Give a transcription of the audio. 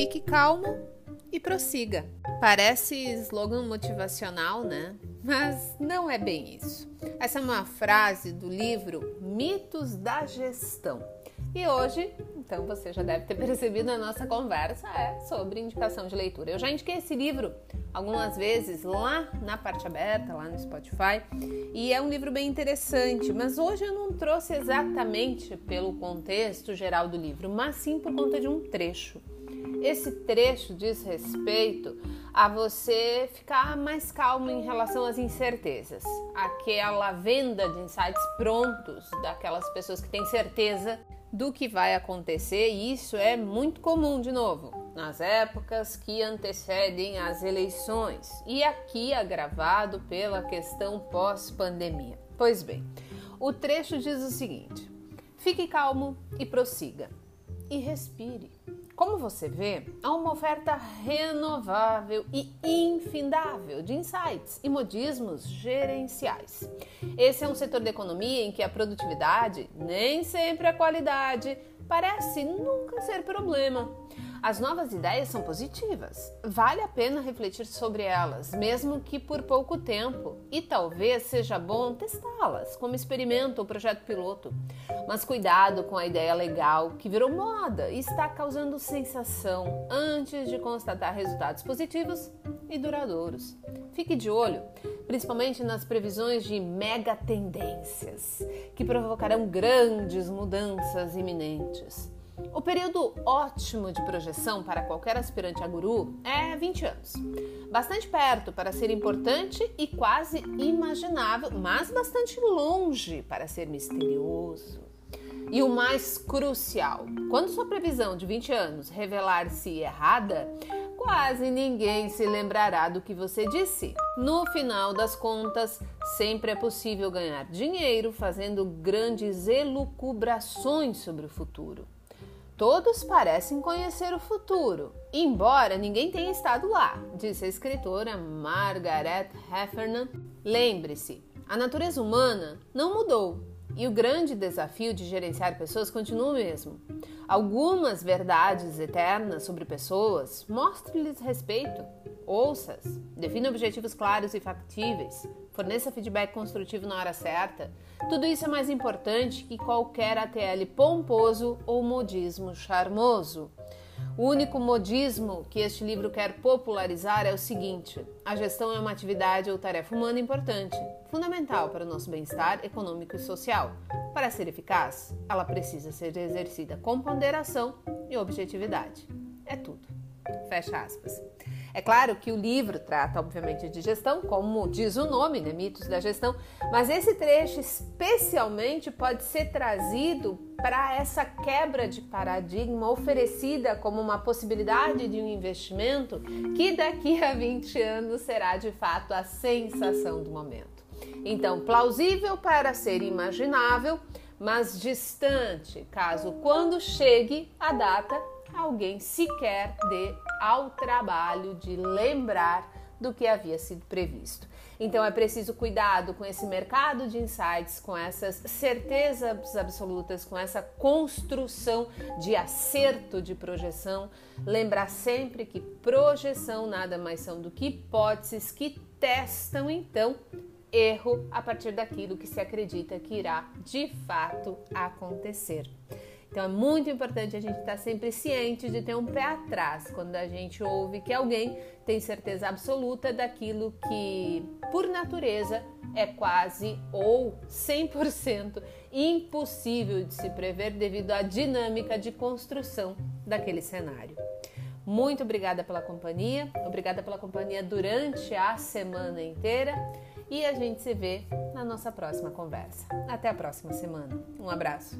Fique calmo e prossiga. Parece slogan motivacional, né? Mas não é bem isso. Essa é uma frase do livro Mitos da Gestão. E hoje, então você já deve ter percebido na nossa conversa, é sobre indicação de leitura. Eu já indiquei esse livro algumas vezes lá na parte aberta, lá no Spotify, e é um livro bem interessante, mas hoje eu não trouxe exatamente pelo contexto geral do livro, mas sim por conta de um trecho. Esse trecho diz respeito a você ficar mais calmo em relação às incertezas, aquela venda de insights prontos daquelas pessoas que têm certeza do que vai acontecer, e isso é muito comum, de novo, nas épocas que antecedem as eleições e aqui agravado pela questão pós-pandemia. Pois bem, o trecho diz o seguinte: fique calmo e prossiga, e respire. Como você vê, há uma oferta renovável e infindável de insights e modismos gerenciais. Esse é um setor da economia em que a produtividade, nem sempre a qualidade, parece nunca ser problema. As novas ideias são positivas. Vale a pena refletir sobre elas, mesmo que por pouco tempo, e talvez seja bom testá-las como experimento ou projeto piloto. Mas cuidado com a ideia legal que virou moda e está causando sensação antes de constatar resultados positivos e duradouros. Fique de olho, principalmente nas previsões de mega tendências que provocarão grandes mudanças iminentes. O período ótimo de projeção para qualquer aspirante a guru é 20 anos. Bastante perto para ser importante e quase imaginável, mas bastante longe para ser misterioso. E o mais crucial, quando sua previsão de 20 anos revelar-se errada, quase ninguém se lembrará do que você disse. No final das contas, sempre é possível ganhar dinheiro fazendo grandes elucubrações sobre o futuro. Todos parecem conhecer o futuro, embora ninguém tenha estado lá, disse a escritora Margaret Heffernan. Lembre-se, a natureza humana não mudou e o grande desafio de gerenciar pessoas continua o mesmo. Algumas verdades eternas sobre pessoas, mostre-lhes respeito, ouça-as, defina objetivos claros e factíveis, forneça feedback construtivo na hora certa. Tudo isso é mais importante que qualquer ATL pomposo ou modismo charmoso. O único modismo que este livro quer popularizar é o seguinte: a gestão é uma atividade ou tarefa humana importante, fundamental para o nosso bem-estar econômico e social. Para ser eficaz, ela precisa ser exercida com ponderação e objetividade. É tudo. Fecha aspas. É claro que o livro trata, obviamente, de gestão, como diz o nome, né? Mitos da gestão, mas esse trecho especialmente pode ser trazido para essa quebra de paradigma oferecida como uma possibilidade de um investimento que daqui a 20 anos será de fato a sensação do momento. Então, plausível para ser imaginável, mas distante, caso quando chegue a data alguém sequer dê ao trabalho de lembrar do que havia sido previsto. Então é preciso cuidado com esse mercado de insights, com essas certezas absolutas, com essa construção de acerto de projeção. Lembrar sempre que projeção nada mais são do que hipóteses que testam então erro a partir daquilo que se acredita que irá de fato acontecer. Então é muito importante a gente estar sempre ciente de ter um pé atrás quando a gente ouve que alguém tem certeza absoluta daquilo que, por natureza, é quase ou 100% impossível de se prever devido à dinâmica de construção daquele cenário. Muito obrigada pela companhia, obrigada pela companhia durante a semana inteira e a gente se vê na nossa próxima conversa. Até a próxima semana. Um abraço.